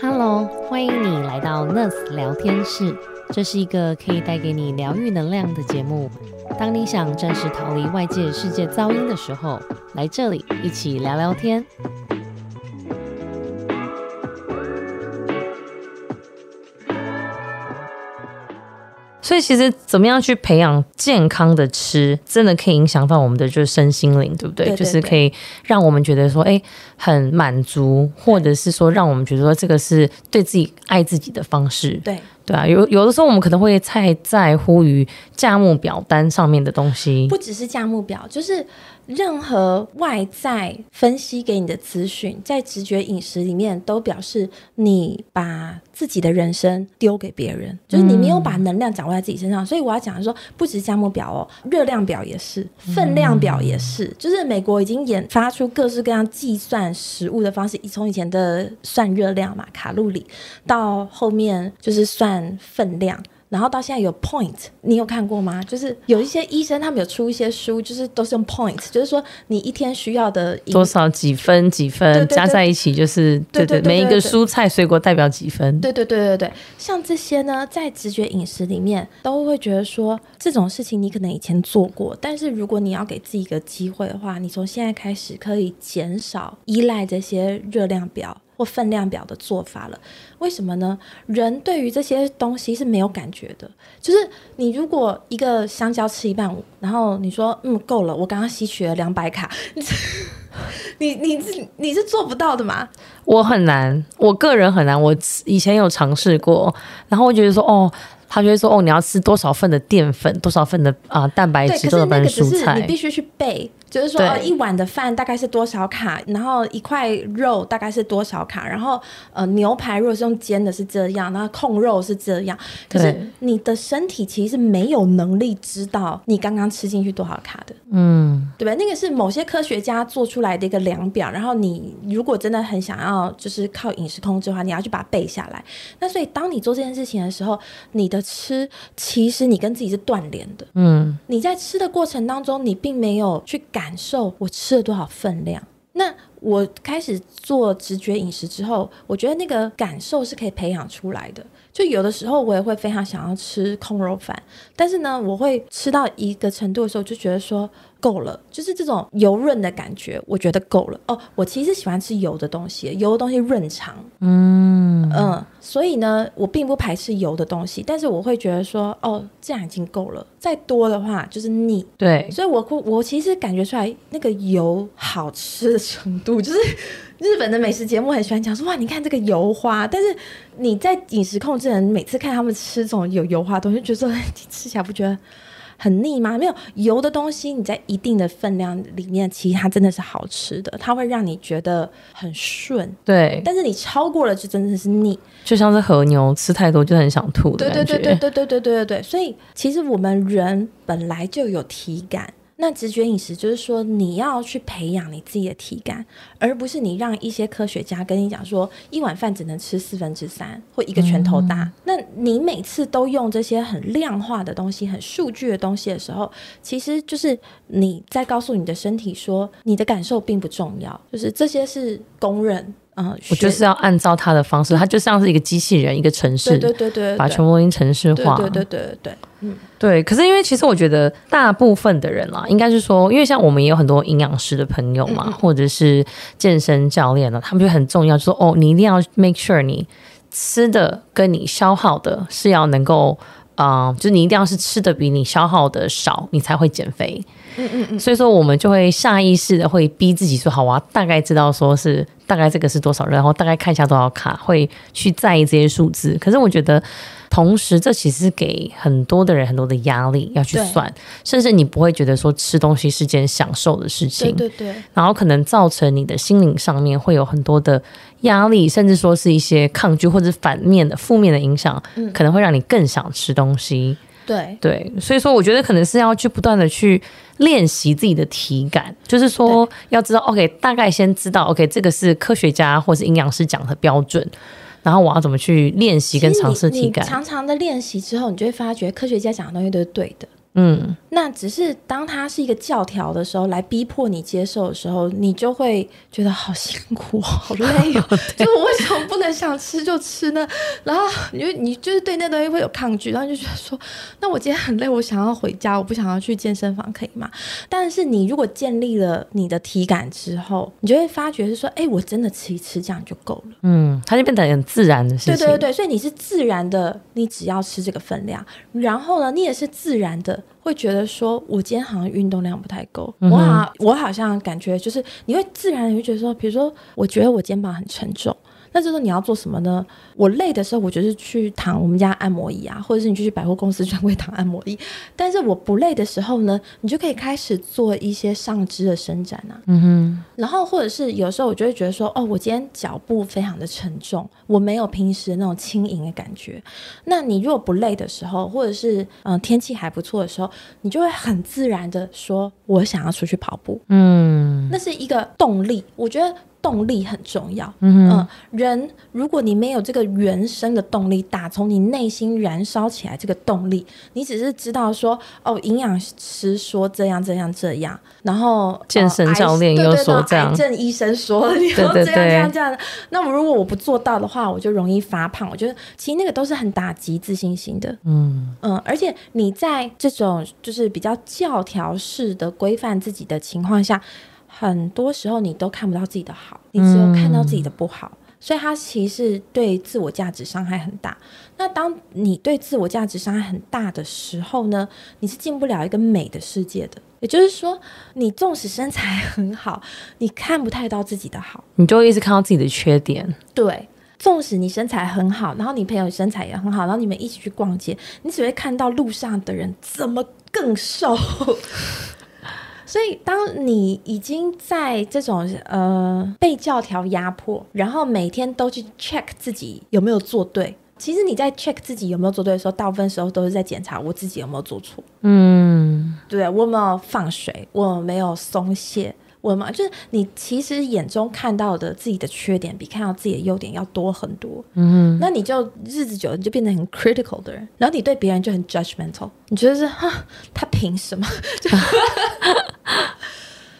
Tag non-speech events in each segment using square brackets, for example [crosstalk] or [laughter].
Hello，欢迎你来到 Nurse 聊天室，这是一个可以带给你疗愈能量的节目。当你想暂时逃离外界世界噪音的时候，来这里一起聊聊天。所以其实怎么样去培养健康的吃，真的可以影响到我们的就是身心灵，对不对？对对就是可以让我们觉得说，哎，很满足，或者是说让我们觉得说这个是对自己爱自己的方式，对，对啊。有有的时候我们可能会太在乎于价目表单上面的东西不，只是价目表，就是任何外在分析给你的资讯，在直觉饮食里面都表示你把自己的人生丢给别人，就是你没有把能量掌握在自己身上。所以我要讲的说，不只是价目表哦，热量表也是，分量表也是，就是美国已经研发出各式各样计算食物的方式，从以前的算热量嘛，卡路里，到后面就是算分量。然后到现在有 point，你有看过吗？就是有一些医生他们有出一些书，就是都是用 point，就是说你一天需要的多少几分几分加在一起就是对对每一个蔬菜水果代表几分，对对对对对，像这些呢，在直觉饮食里面都会觉得说这种事情你可能以前做过，但是如果你要给自己一个机会的话，你从现在开始可以减少依赖这些热量表。或分量表的做法了，为什么呢？人对于这些东西是没有感觉的，就是你如果一个香蕉吃一半，然后你说嗯够了，我刚刚吸取了两百卡，[laughs] 你你是你是做不到的嘛？我很难，我个人很难。我以前有尝试过，然后我觉得说，哦，他就会说，哦，你要吃多少份的淀粉，多少份的啊、蛋白对，质，多少份蔬菜是你必。须去背，就是说、哦、一碗的饭大概是多少卡，然后一块肉大概是多少卡，然后呃牛排如果是用煎的是这样，然后控肉是这样。可是你的身体其实是没有能力知道你刚刚吃进去多少卡的。嗯，对不对？那个是某些科学家做出来的一个量表，然后你如果真的很想要就是靠饮食控制的话，你要去把它背下来。那所以当你做这件事情的时候，你的吃其实你跟自己是断联的。嗯，你在吃的过程当中，你并没有去感感受我吃了多少分量。那我开始做直觉饮食之后，我觉得那个感受是可以培养出来的。就有的时候我也会非常想要吃空肉饭，但是呢，我会吃到一个程度的时候，就觉得说够了，就是这种油润的感觉，我觉得够了。哦，我其实喜欢吃油的东西，油的东西润肠。嗯嗯，所以呢，我并不排斥油的东西，但是我会觉得说，哦，这样已经够了，再多的话就是腻。对，所以我会我其实感觉出来那个油好吃的程度，[laughs] 就是日本的美食节目很喜欢讲说，哇，你看这个油花，但是你在饮食控制人每次看他们吃这种有油花的东西，就觉得吃起来不觉得很腻吗？没有油的东西，你在一定的分量里面，其实它真的是好吃的，它会让你觉得很顺。对，但是你超过了，就真的是腻。就像是和牛吃太多就很想吐的对对。对对对对对对对对，所以其实我们人本来就有体感。那直觉饮食就是说，你要去培养你自己的体感，而不是你让一些科学家跟你讲说，一碗饭只能吃四分之三或一个拳头大。那你每次都用这些很量化的东西、很数据的东西的时候，其实就是你在告诉你的身体说，你的感受并不重要，就是这些是公认。嗯，我就是要按照他的方式，他就像是一个机器人，一个城市，对对对对，把全部都已经城市化。对对对对对，嗯，对，可是因为其实我觉得大部分的人啦，应该是说，因为像我们也有很多营养师的朋友嘛，或者是健身教练呢，他们就很重要，就说哦，你一定要 make sure 你吃的跟你消耗的是要能够。啊、就是你一定要是吃的比你消耗的少，你才会减肥。嗯嗯嗯，所以说，我们就会下意识的会逼自己说，好，我要大概知道说是大概这个是多少热，然后大概看一下多少卡，会去在意这些数字。可是我觉得，同时这其实给很多的人很多的压力要去算，甚至你不会觉得说吃东西是件享受的事对情，对对。然后可能造成你的心灵上面会有很多的压力，甚至说是一些抗拒或者反面的负面的影响，嗯。可能会让你更想吃东西。对。对，所以说我觉得可能是要去不断的去练习自己的体感，就是说要知道，OK，大概先知道，OK，这个是科学家或是营养师讲的标准，然后我要怎么去练习跟尝试体感。常常的练习之后，你就会发觉科学家讲的东西都是对的。嗯，那只是当它是一个教条的时候，来逼迫你接受的时候，你就会觉得好辛苦、[laughs] 好累哦。[laughs] 就我为什么不能想吃就吃呢？然后你就你就是对那东西会有抗拒，然后就觉得说，那我今天很累，我想要回家，我不想要去健身房，可以吗？但是你如果建立了你的体感之后，你就会发觉是说，哎，我真的吃一吃这样就够了。嗯，它就变得很自然的事情。对对对，所以你是自然的，你只要吃这个分量，然后呢，你也是自然的。会觉得说，我今天好像运动量不太够，我好，我好像感觉就是，你会自然你会觉得说，比如说，我觉得我肩膀很沉重。那这时候你要做什么呢？我累的时候，我就是去躺我们家按摩椅啊，或者是你去百货公司专柜躺按摩椅。但是我不累的时候呢，你就可以开始做一些上肢的伸展啊。嗯哼。然后或者是有时候我就会觉得说，哦，我今天脚步非常的沉重，我没有平时那种轻盈的感觉。那你如果不累的时候，或者是嗯天气还不错的时候，你就会很自然的说，我想要出去跑步。嗯。那是一个动力，我觉得。动力很重要，嗯，人如果你没有这个原生的动力，打从你内心燃烧起来这个动力，你只是知道说，哦，营养师说这样这样这样，然后健身教练又说这样，癌症医生说你要这样这样这样，那么如果我不做到的话，我就容易发胖。我觉得其实那个都是很打击自信心的，嗯。嗯，而且你在这种就是比较教条式的规范自己的情况下。很多时候你都看不到自己的好，你只有看到自己的不好，所以它其实对自我价值伤害很大。那当你对自我价值伤害很大的时候呢，你是进不了一个美的世界的。也就是说，你纵使身材很好，[laughs] 你看不太到自己的好，你就会一直看到自己的缺点。对，纵使你身材很好，然后你朋友身材也很好，然后你们一起去逛街，你只会看到路上的人怎么更瘦。所以，当你已经在这种呃被教条压迫，然后每天都去 check 自己有没有做对，其实你在 check 自己有没有做对的时候，大部分时候都是在检查我自己有没有做错。嗯，对我有没有放水，我没有松懈。我嘛，就是你其实眼中看到的自己的缺点，比看到自己的优点要多很多。嗯，那你就日子久了，你就变得很 critical 的人，然后你对别人就很 judgmental。你觉得是哈，他凭什么？[laughs]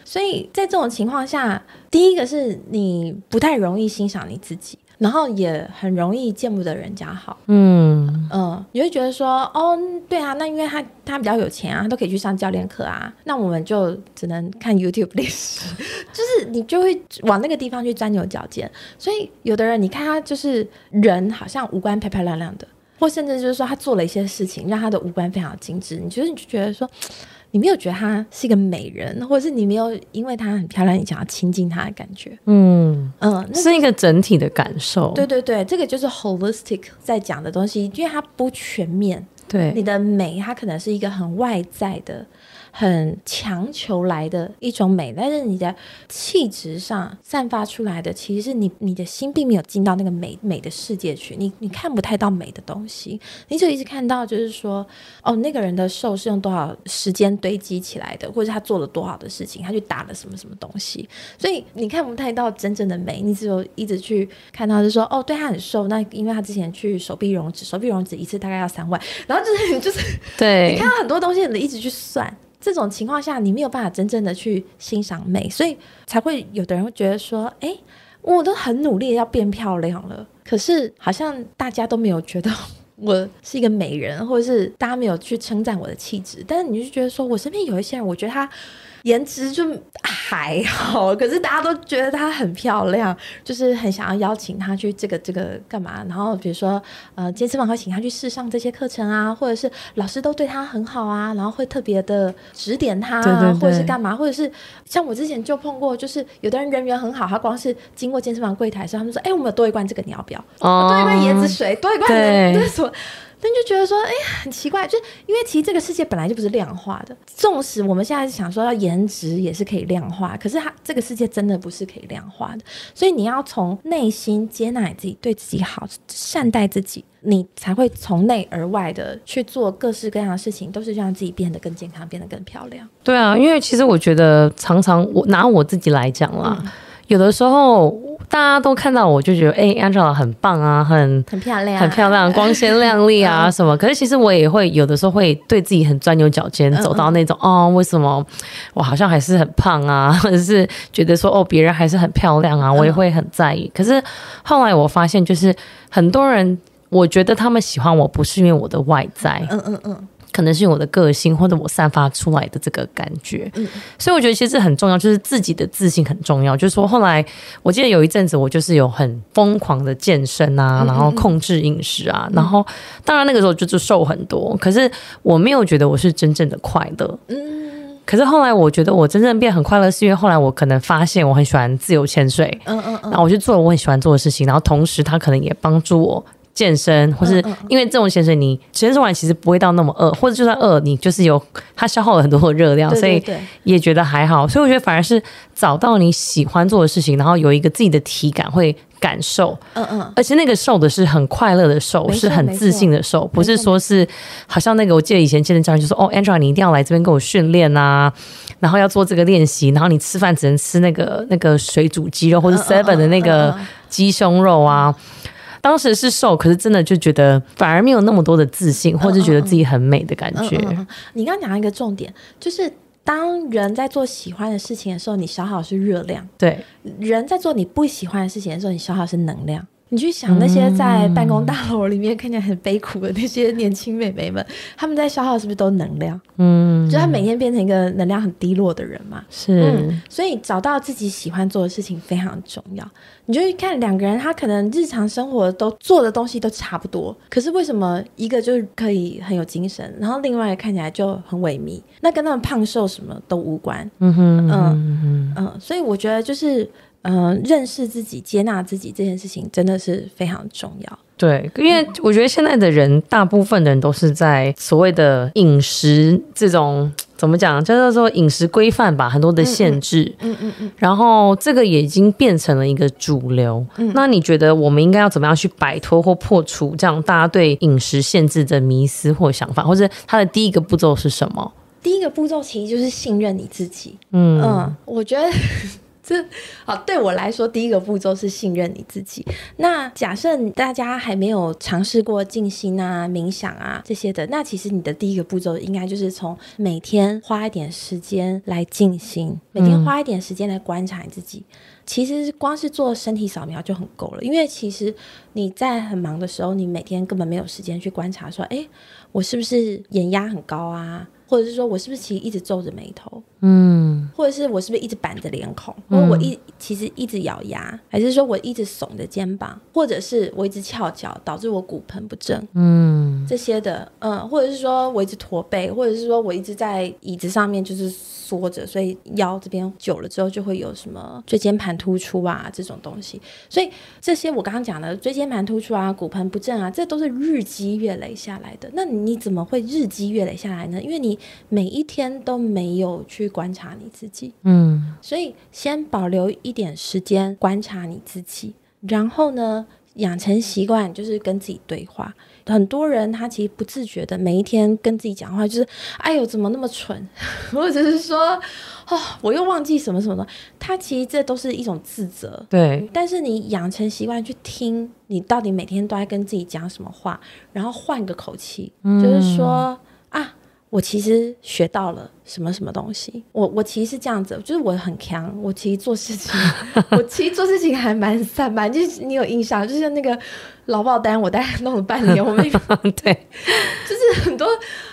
所以在这种情况下，第一个是你不太容易欣赏你自己。然后也很容易见不得人家好，嗯嗯，你会觉得说，哦，对啊，那因为他他比较有钱啊，他都可以去上教练课啊，那我们就只能看 YouTube [laughs] 历史，就是你就会往那个地方去钻牛角尖。所以有的人，你看他就是人好像五官漂漂亮亮的，或甚至就是说他做了一些事情，让他的五官非常精致，你觉得你就觉得说。你没有觉得她是一个美人，或者是你没有因为她很漂亮，你想要亲近她的感觉？嗯嗯，是一个整体的感受。对对对，这个就是 holistic 在讲的东西，因为它不全面。对，你的美，它可能是一个很外在的。很强求来的一种美，但是你的气质上散发出来的，其实是你你的心并没有进到那个美美的世界去，你你看不太到美的东西，你就一直看到就是说，哦，那个人的瘦是用多少时间堆积起来的，或者他做了多少的事情，他去打了什么什么东西，所以你看不太到真正的美，你只有一直去看到是说，哦，对他很瘦，那因为他之前去手臂溶脂，手臂溶脂一次大概要三万，然就是 [laughs] 就是对你看到很多东西，你一直去算。这种情况下，你没有办法真正的去欣赏美，所以才会有的人会觉得说：“哎，我都很努力要变漂亮了，可是好像大家都没有觉得我是一个美人，或者是大家没有去称赞我的气质。但是你就觉得说，我身边有一些人，我觉得他。”颜值就还好，可是大家都觉得她很漂亮，就是很想要邀请她去这个这个干嘛？然后比如说，呃，健身房会请她去试上这些课程啊，或者是老师都对她很好啊，然后会特别的指点她，或者是干嘛？或者是像我之前就碰过，就是有的人人缘很好，他光是经过健身房柜台时候，他们说：“哎，我们有多一罐这个，你要不要？哦多一罐椰子水，多一罐那 [laughs] 什么？”但就觉得说，哎呀，很奇怪，就是因为其实这个世界本来就不是量化的。纵使我们现在想说要颜值也是可以量化，可是它这个世界真的不是可以量化的。所以你要从内心接纳你自己，对自己好，善待自己，你才会从内而外的去做各式各样的事情，都是让自己变得更健康，变得更漂亮。对啊，因为其实我觉得常常我拿我自己来讲啦，有的时候。大家都看到我就觉得，哎、a n g e l a 很棒啊，很很漂亮，很漂亮，光鲜亮丽啊 [laughs] 什么。可是其实我也会有的时候会对自己很钻牛角尖，嗯走到那种哦，为什么我好像还是很胖啊，[laughs] 或者是觉得说哦，别人还是很漂亮啊，我也会很在意。可是后来我发现，就是很多人，我觉得他们喜欢我不是因为我的外在，嗯嗯嗯，可能是我的个性或者我散发出来的这个感觉，嗯。所以我觉得其实这很重要，就是自己的自信很重要。就是说，后来我记得有一阵子，我就是有很疯狂的健身啊，嗯然后控制饮食啊，然后当然那个时候就是瘦很多，可是我没有觉得我是真正的快乐。嗯。可是后来我觉得我真正变很快乐，是因为后来我可能发现我很喜欢自由潜水，嗯嗯嗯，然后我去做了我很喜欢做的事情，然后同时它可能也帮助我健身，或是因为这种潜水你潜水完其实不会到那么饿，或者就算饿，你就是有它消耗了很多的热量，所以也觉得还好。所以我觉得反而是找到你喜欢做的事情，然后有一个自己的体感会感受，嗯嗯，而且那个瘦的是很快乐的瘦，是很自信的瘦，不是说是好像那个我记得以前健身教练就说哦，Angela 你一定要来这边跟我训练啊，然后要做这个练习，然后你吃饭只能吃那个那个水煮鸡肉或者 Seven 的那个鸡胸肉啊。当时是瘦，可是真的就觉得反而没有那么多的自信，或者觉得自己很美的感觉。嗯嗯嗯你刚刚讲到一个重点，就是当人在做喜欢的事情的时候，你消耗的是热量；对，人在做你不喜欢的事情的时候，你消耗的是能量。你去想那些在办公大楼里面看起来很悲苦的那些年轻美眉们，他们在消耗的是不是都能量？嗯，就他每天变成一个能量很低落的人嘛。是，嗯，所以找到自己喜欢做的事情非常重要。你就去看两个人，他可能日常生活都做的东西都差不多，可是为什么一个就是可以很有精神，然后另外看起来就很萎靡？那跟他们胖瘦什么都无关。嗯哼，嗯嗯，嗯，所以我觉得就是。嗯、认识自己、接纳自己这件事情真的是非常重要。对，因为我觉得现在的人，大部分的人都是在所谓的饮食这种怎么讲，叫做饮食规范吧，很多的限制。嗯嗯嗯，然后这个也已经变成了一个主流。嗯那你觉得我们应该要怎么样去摆脱或破除这样大家对饮食限制的迷思或想法，或者它的第一个步骤是什么？第一个步骤其实就是信任你自己。嗯嗯，我觉得这 [laughs] 好对我来说，第一个步骤是信任你自己。那假设大家还没有尝试过静心啊、冥想啊这些的，那其实你的第一个步骤应该就是从每天花一点时间来静心，每天花一点时间来观察你自己。其实光是做身体扫描就很够了，因为其实你在很忙的时候，你每天根本没有时间去观察说，哎，我是不是眼压很高啊？或者是说我是不是其实一直皱着眉头？嗯或者是我是不是一直板着脸孔，或者我一其实一直咬牙，还是说我一直耸着肩膀，或者是我一直翘脚，导致我骨盆不正嗯。这些的，嗯，或者是说我一直驼背，或者是说我一直在椅子上面就是缩着，所以腰这边久了之后就会有什么椎间盘突出啊这种东西，所以这些我刚刚讲的椎间盘突出啊、骨盆不正啊，这都是日积月累下来的。那你怎么会日积月累下来呢？因为你每一天都没有去观察你自己。嗯所以先保留一点时间观察你自己，然后呢，养成习惯就是跟自己对话。很多人他其实不自觉的每一天跟自己讲话，就是哎呦怎么那么蠢，[laughs] 或者是说哦我又忘记什么什么的。他其实这都是一种自责。对，但是你养成习惯去听，你到底每天都在跟自己讲什么话，然后换个口气，就是说啊，我其实学到了什么什么东西。我我其实是这样子，就是我很强，我其实做事情，[laughs] 我其实做事情还蛮散漫。就是你有印象，就是那个劳保单，我大概弄了半年，我没 [laughs] 对，就是很多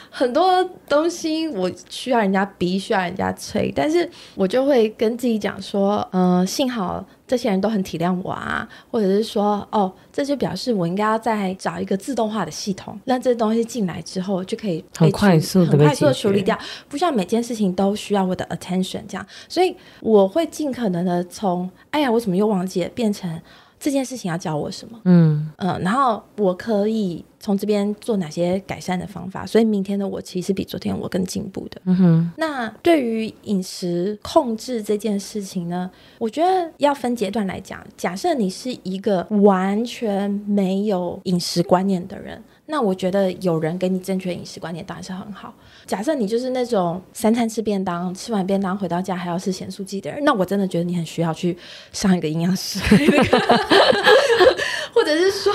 很多东西我需要人家逼，需要人家催，但是我就会跟自己讲说，嗯、幸好这些人都很体谅我啊，或者是说，哦，这就表示我应该要再找一个自动化的系统，让这东西进来之后就可以很快速很快速的处理掉，不需要每件事情都需要我的 attention 这样，所以我会尽可能的从，哎呀，我怎么又忘记了，变成这件事情要教我什么。嗯。嗯，然后我可以从这边做哪些改善的方法，所以明天的我其实比昨天我更进步的。嗯哼，那对于饮食控制这件事情呢，我觉得要分阶段来讲。假设你是一个完全没有饮食观念的人，那我觉得有人给你正确饮食观念当然是很好。假设你就是那种三餐吃便当，吃完便当回到家还要吃咸酥鸡的人，那我真的觉得你很需要去上一个营养师。或者是说，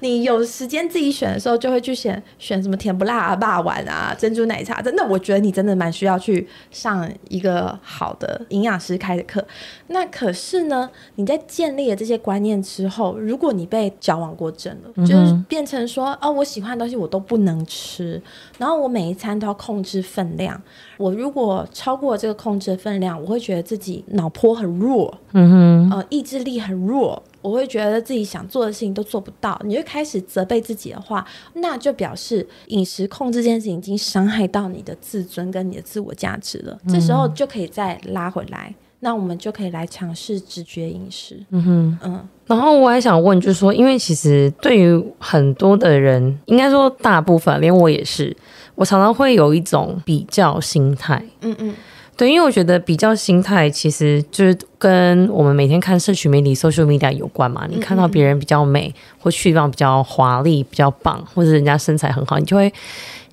你有时间自己选的时候，就会去选选什么甜不辣啊、霸碗啊、珍珠奶茶。真的，我觉得你真的蛮需要去上一个好的营养师开的课。那可是呢，你在建立了这些观念之后，如果你被矫枉过正了，就是变成说，哦，我喜欢的东西我都不能吃，然后我每一餐都要控制分量。我如果超过这个控制的分量，我会觉得自己脑波很弱，嗯哼，呃，意志力很弱。我会觉得自己想做的事情都做不到，你就开始责备自己的话，那就表示饮食控制这件事情已经伤害到你的自尊跟你的自我价值了。这时候就可以再拉回来，那我们就可以来尝试直觉饮食。嗯哼，嗯。然后我还想问，就是说，因为其实对于很多的人，应该说大部分，连我也是，我常常会有一种比较心态。嗯嗯。对，因为我觉得比较心态其实就是跟我们每天看社群媒体 social media 有关嘛。你看到别人比较美，或去地方比较华丽、比较棒，或者人家身材很好，你就会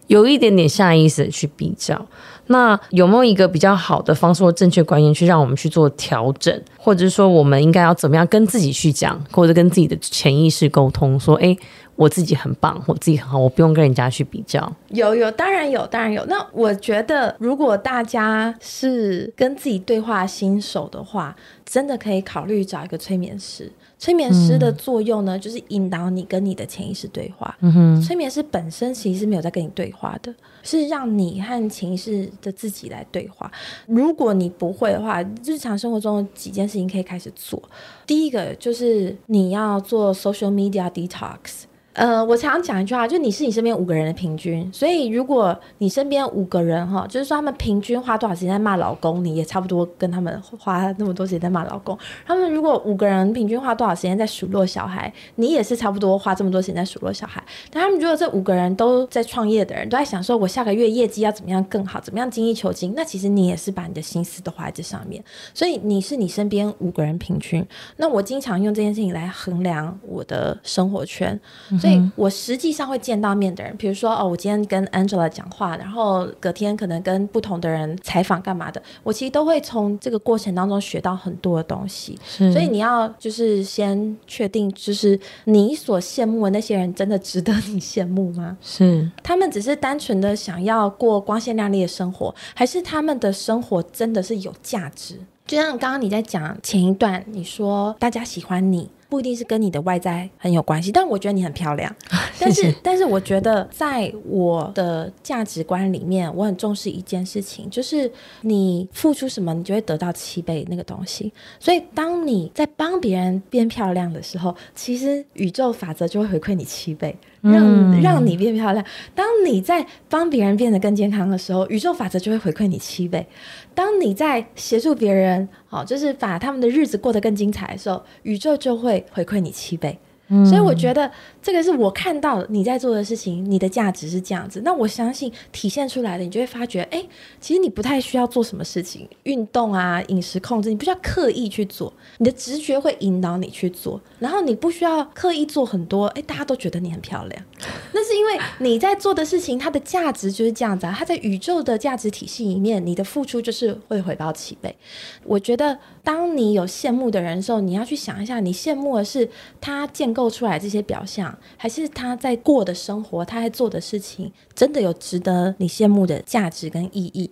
有一点点下意识的去比较。那有没有一个比较好的方式或正确观念，去让我们去做调整，或者是说我们应该要怎么样跟自己去讲，或者跟自己的潜意识沟通，说，哎。我自己很棒，我自己很好，我不用跟人家去比较。有有，当然有，当然有。那我觉得，如果大家是跟自己对话新手的话，真的可以考虑找一个催眠师。催眠师的作用呢，就是引导你跟你的潜意识对话。嗯哼，催眠师本身其实是没有在跟你对话的，是让你和潜意识的自己来对话。如果你不会的话，日常生活中几件事情可以开始做。第一个就是你要做 social media detox。呃，我常常讲一句话，就你是你身边五个人的平均，所以如果你身边五个人哈，就是说他们平均花多少时间在骂老公，你也差不多跟他们花那么多时间在骂老公。他们如果五个人平均花多少时间在数落小孩，你也是差不多花这么多时间在数落小孩。但他们如果这五个人都在创业的人，都在想说我下个月业绩要怎么样更好，怎么样精益求精，那其实你也是把你的心思都花在这上面。所以你是你身边五个人平均。那我经常用这件事情来衡量我的生活圈。所以我实际上会见到面的人，比如说哦，我今天跟 Angela 讲话，然后隔天可能跟不同的人采访干嘛的，我其实都会从这个过程当中学到很多的东西。所以你要就是先确定，就是你所羡慕的那些人真的值得你羡慕吗？是，他们只是单纯的想要过光鲜亮丽的生活，还是他们的生活真的是有价值？就像刚刚你在讲前一段，你说大家喜欢你。不一定是跟你的外在很有关系，但我觉得你很漂亮。[laughs] 但是，但是我觉得在我的价值观里面，我很重视一件事情，就是你付出什么，你就会得到七倍那个东西。所以，当你在帮别人变漂亮的时候，其实宇宙法则就会回馈你七倍。让让你变漂亮。当你在帮别人变得更健康的时候，宇宙法则就会回馈你七倍。当你在协助别人，好，就是把他们的日子过得更精彩的时候，宇宙就会回馈你七倍。所以我觉得这个是我看到你在做的事情，你的价值是这样子。那我相信体现出来的，你就会发觉，哎，其实你不太需要做什么事情，运动啊、饮食控制，你不需要刻意去做，你的直觉会引导你去做。然后你不需要刻意做很多，哎，大家都觉得你很漂亮，[laughs] 那是因为你在做的事情，它的价值就是这样子啊。它在宇宙的价值体系里面，你的付出就是会回报七倍。我觉得，当你有羡慕的人的时候，你要去想一下，你羡慕的是他建构。出来这些表象，还是他在过的生活，他在做的事情，真的有值得你羡慕的价值跟意义？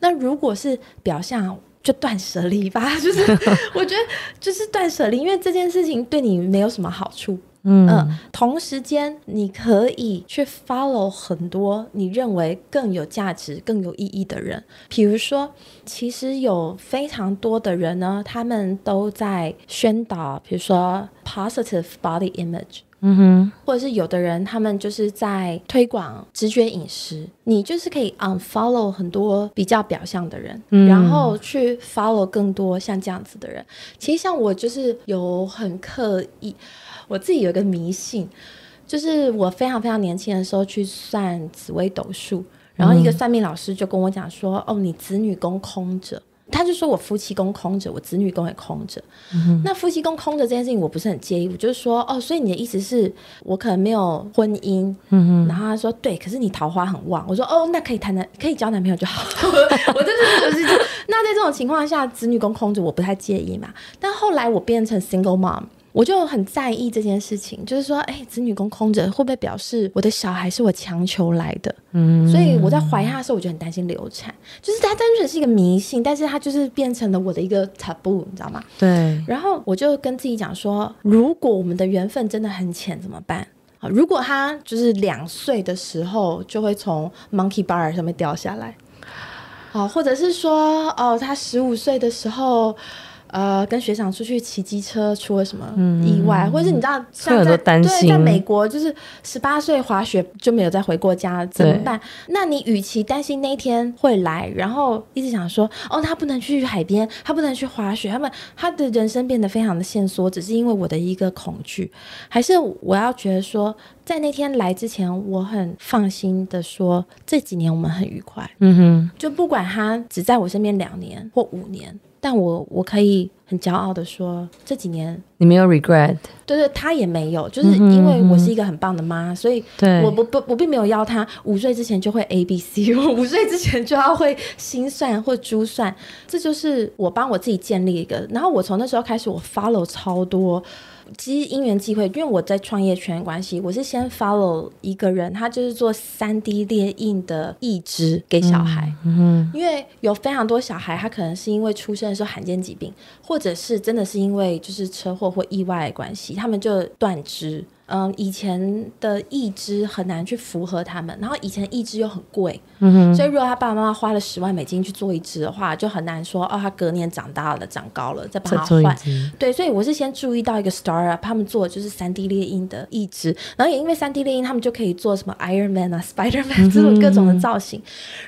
那如果是表象，就断舍离吧。[laughs] 就是我觉得，就是断舍离，因为这件事情对你没有什么好处。嗯，同时间你可以去 follow 很多你认为更有价值、更有意义的人。比如说，其实有非常多的人呢，他们都在宣导，比如说 positive body image，嗯哼，或者是有的人他们就是在推广直觉饮食。你就是可以 unfollow 很多比较表象的人，然后去 follow 更多像这样子的人。其实像我就是有很刻意。我自己有一个迷信，就是我非常非常年轻的时候去算紫微斗数，然后一个算命老师就跟我讲说：“哦，你子女宫空着。”他就说我夫妻宫空着，我子女宫也空着。那夫妻宫空着这件事情，我不是很介意。我就是说，哦，所以你的意思是我可能没有婚姻。嗯然后他说，对，可是你桃花很旺。我说，哦，那可以谈男，可以交男朋友就好。[laughs] 我就是就是，那在这种情况下，子女宫空着，我不太介意嘛。但后来我变成 single mom。我就很在意这件事情，就是说，哎，子女宫空着，会不会表示我的小孩是我强求来的？嗯，所以我在怀他的时候，我就很担心流产，就是它单纯是一个迷信，但是它就是变成了我的一个 taboo，你知道吗？对。然后我就跟自己讲说，如果我们的缘分真的很浅，怎么办？啊，如果他就是两岁的时候就会从 monkey bar 上面掉下来，好，或者是说，哦，他十五岁的时候。呃，跟学长出去骑机车出了什么意外，或者是你知道，像在对，在美国就是十八岁滑雪就没有再回过家，怎么办？那你与其担心那一天会来，然后一直想说，哦，他不能去海边，他不能去滑雪，他们他的人生变得非常的线索，只是因为我的一个恐惧，还是我要觉得说，在那天来之前，我很放心的说，这几年我们很愉快，嗯哼，就不管他只在我身边两年或五年。但我我可以很骄傲的说，这几年。你没有 regret，对对，他也没有，就是因为我是一个很棒的妈，所以我不不我并没有要他五岁之前就会 A B C，我五岁之前就要会心算或珠算，这就是我帮我自己建立一个，然后我从那时候开始，我 follow 超多。其实因缘际会，因为我在创业圈关系，我是先 follow 一个人，他就是做三 D 列印的义肢给小孩。嗯，因为有非常多小孩，他可能是因为出生的时候罕见疾病，或者是真的是因为就是车祸或意外的关系，他们就断肢。嗯，以前的义肢很难去符合他们，然后以前义肢又很贵，嗯所以如果他爸爸妈妈花了十万美金去做一只的话，就很难说哦，他隔年长大了、长高了再帮他换。对，所以我是先注意到一个 startup，他们做的就是三 D 猎鹰的义肢，然后也因为三 D 猎鹰，他们就可以做什么 Iron Man 啊、[laughs] Spider Man 这种各种的造型，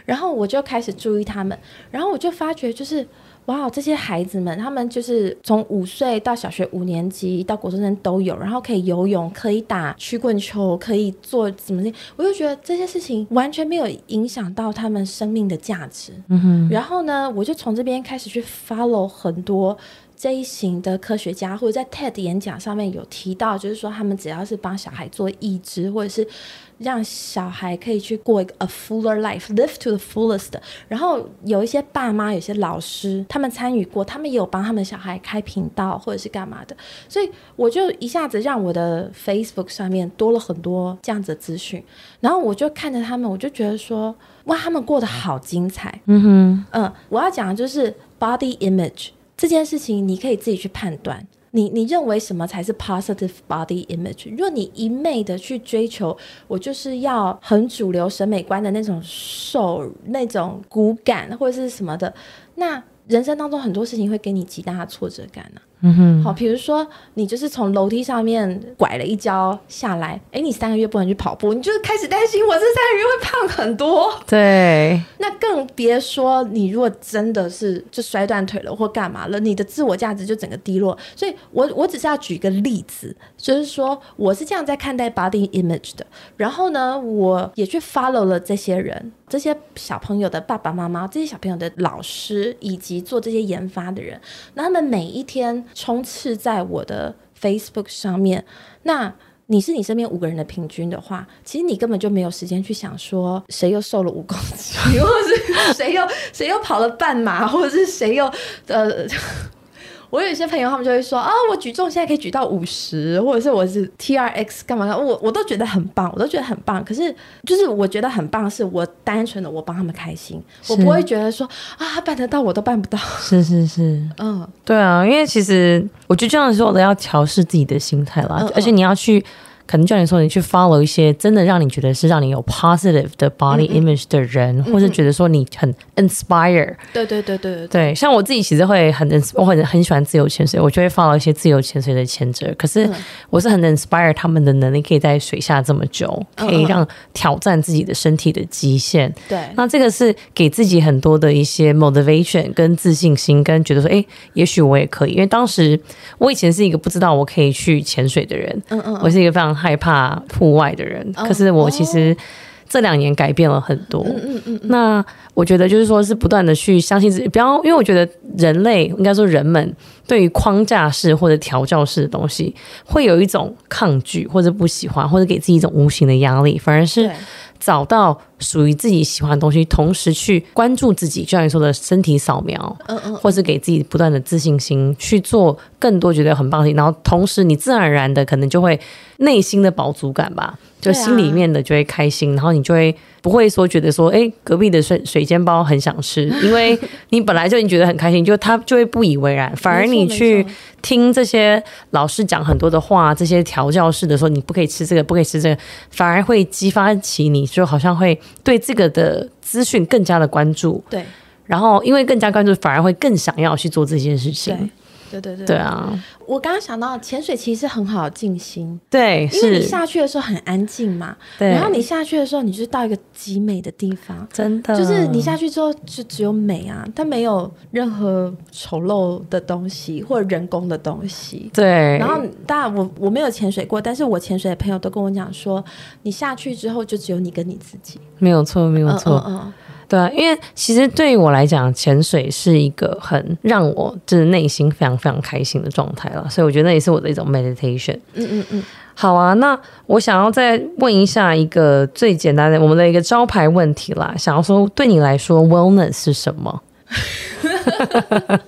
然后我就开始注意他们，然后我就发觉就是。哇，这些孩子们，他们就是从五岁到小学五年级到国中生都有，然后可以游泳，可以打曲棍球，可以做什么的，我就觉得这些事情完全没有影响到他们生命的价值。嗯哼，然后呢，我就从这边开始去 follow 很多。这一型的科学家，或者在 TED 演讲上面有提到，就是说他们只要是帮小孩做义肢，或者是让小孩可以去过一个 a fuller life，live to the fullest。然后有一些爸妈、有些老师，他们参与过，他们也有帮他们小孩开频道或者是干嘛的。所以我就一下子让我的 Facebook 上面多了很多这样子的资讯，然后我就看着他们，我就觉得说，哇，他们过得好精彩。嗯哼，嗯，我要讲的就是 body image。这件事情你可以自己去判断，你你认为什么才是 positive body image？如果你一昧的去追求，我就是要很主流审美观的那种瘦、那种骨感或者是什么的，那人生当中很多事情会给你极大的挫折感呢。嗯哼，好，比如说你就是从楼梯上面拐了一跤下来，哎，你三个月不能去跑步，你就开始担心我这三个月会胖很多。对，那更别说你如果真的是就摔断腿了或干嘛了，你的自我价值就整个低落。所以，我我只是要举一个例子，就是说我是这样在看待 body image 的。然后呢，我也去 follow 了这些人，这些小朋友的爸爸妈妈，这些小朋友的老师，以及做这些研发的人，那他们每一天。冲刺在我的 Facebook 上面，那你是你身边五个人的平均的话，其实你根本就没有时间去想说谁又瘦了五公斤，[laughs] 或者是谁又谁又跑了半马，或者是谁又呃。我有一些朋友，他们就会说啊，我举重现在可以举到五十，或者是我是 T R X 干嘛的，我我都觉得很棒，我都觉得很棒。可是就是我觉得很棒，是我单纯的我帮他们开心，我不会觉得说啊，他办得到我都办不到。是是是，[laughs] 嗯，对啊，因为其实我觉得这样的时候都要调试自己的心态啦，而且你要去。可能叫你说你去 follow 一些真的让你觉得是让你有 positive 的 body image 的人，或者觉得说你很 inspire。对对对对对。像我自己其实会很我很很喜欢自由潜水，我就会 follow 一些自由潜水的潜者。可是我是很 inspire 他们的能力可以在水下这么久，可以让挑战自己的身体的极限。对。那这个是给自己很多的一些 motivation 跟自信心，跟觉得说，哎，也许我也可以。因为当时我以前是一个不知道我可以去潜水的人，嗯嗯，我是一个非常。常害怕户外的人，哦。可是我其实这两年改变了很多。嗯嗯嗯，那我觉得就是说，是不断的去相信自己，不要因为我觉得人类应该说人们对于框架式或者调教式的东西，会有一种抗拒或者不喜欢，或者给自己一种无形的压力，反而是，找到属于自己喜欢的东西，同时去关注自己，就像你说的身体扫描，嗯嗯，或是给自己不断的自信心，去做更多觉得很棒的事情，然后同时你自然而然的可能就会内心的饱足感吧，就心里面的就会开心，然后你就会不会说觉得说，哎，隔壁的水水煎包很想吃，因为你本来就已经觉得很开心，就他就会不以为然，反而你去听这些老师讲很多的话，这些调教式的说你不可以吃这个，不可以吃这个，反而会激发起你，就好像会对这个的资讯更加的关注，对。然后因为更加关注，反而会更想要去做这件事情。对对对。对，啊，我刚刚想到潜水其实很好静心，对，因为你，下去的时候很安静嘛，对，然后你下去的时候，你就到一个极美的地方。真的。就是你下去之后，就只有美啊，它没有任何丑陋的东西或者人工的东西。对，然后，当然我我没有潜水过，但是我潜水的朋友都跟我讲说，你下去之后就只有你跟你自己。没有错，没有嗯错，嗯嗯，对啊，因为其实对于我来讲，潜水是一个很让我就是内心非常非常开心的状态了，所以我觉得那也是我的一种 meditation。嗯嗯嗯，好啊，那我想要再问一下一个最简单的我们的一个招牌问题啦，想要说对你来说 wellness 是什么？[laughs]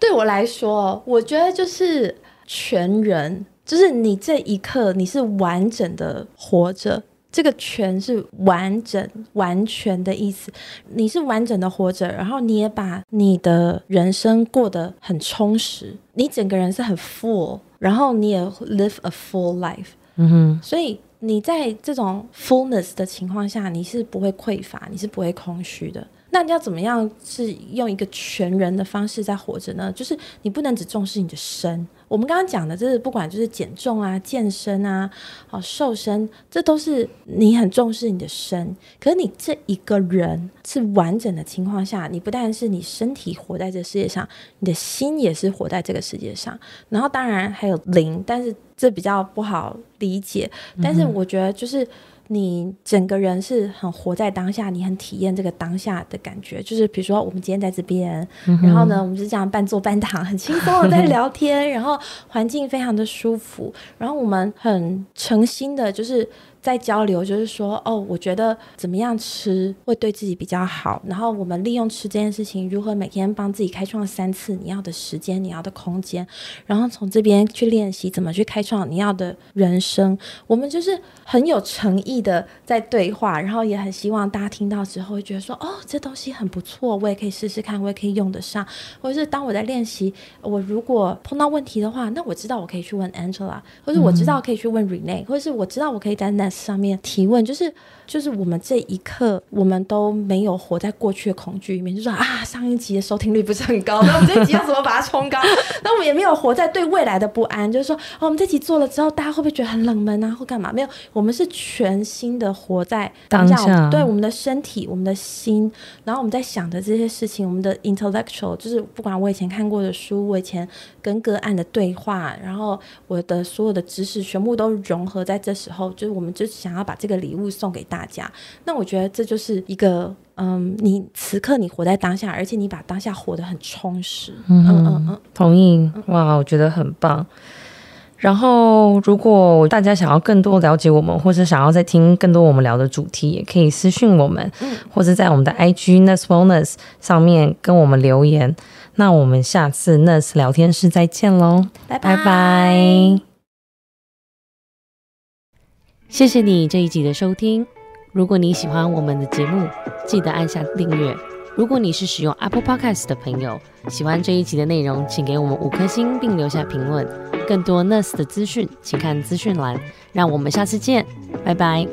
对我来说，我觉得就是全人，就是你这一刻你是完整的活着。这个全是完整、完全的意思，你是完整的活着，然后你也把你的人生过得很充实，你整个人是很 full，然后你也 live a full life。嗯哼，所以你在这种 fullness 的情况下，你是不会匮乏，你是不会空虚的。那你要怎么样是用一个全人的方式在活着呢？就是你不能只重视你的身。我们刚刚讲的，就是不管就是减重啊、健身啊、哦瘦身，这都是你很重视你的身。可是你这一个人是完整的情况下，你不但是你身体活在这世界上，你的心也是活在这个世界上。然后当然还有灵，但是这比较不好理解。但是我觉得就是你整个人是很活在当下，你很体验这个当下的感觉。就是比如说我们今天在这边，然后呢，我们是这样半坐半躺，很轻松的在聊天，然后环境非常的舒服，然后我们很诚心的，就是。在交流，就是说，哦，我觉得怎么样吃会对自己比较好，然后我们利用吃这件事情，如何每天帮自己开创三次你要的时间、你要的空间，然后从这边去练习怎么去开创你要的人生。我们就是很有诚意的在对话，然后也很希望大家听到之后会觉得说，哦，这东西很不错，我也可以试试看，我也可以用得上。或者是当我在练习，我如果碰到问题的话，那我知道我可以去问 Angela，或者我知道可以去问 Rene，、或者是我知道我可以在那上面提问，就是就是我们这一刻，我们都没有活在过去的恐惧里面，就说啊，上一集的收听率不是很高，那我们这一集要怎么把它冲高？那我们也没有活在对未来的不安，就是说，哦，我们这集做了之后，大家会不会觉得很冷门啊，或干嘛？没有，我们是全新的活在当下，当下对我们的身体、我们的心，然后我们在想的这些事情，我们的 intellectual，就是不管我以前看过的书，我以前跟个案的对话，然后我的所有的知识全部都融合在这时候，就是我们就是想要把这个礼物送给大家。那我觉得这就是一个，嗯，你此刻你活在当下，而且你把当下活得很充实。嗯嗯嗯，同意，哇，我觉得很棒。然后，如果大家想要更多了解我们，或者想要再听更多我们聊的主题，也可以私讯我们，或者在我们的 IG Nurse Wellness 上面跟我们留言。那我们下次 Nurse 聊天室再见喽，拜拜拜。谢谢你这一集的收听。如果你喜欢我们的节目，记得按下订阅。如果你是使用 Apple Podcast 的朋友，喜欢这一集的内容，请给我们五颗星并留下评论。更多 Nurse 的资讯，请看资讯栏。让我们下次见，拜拜。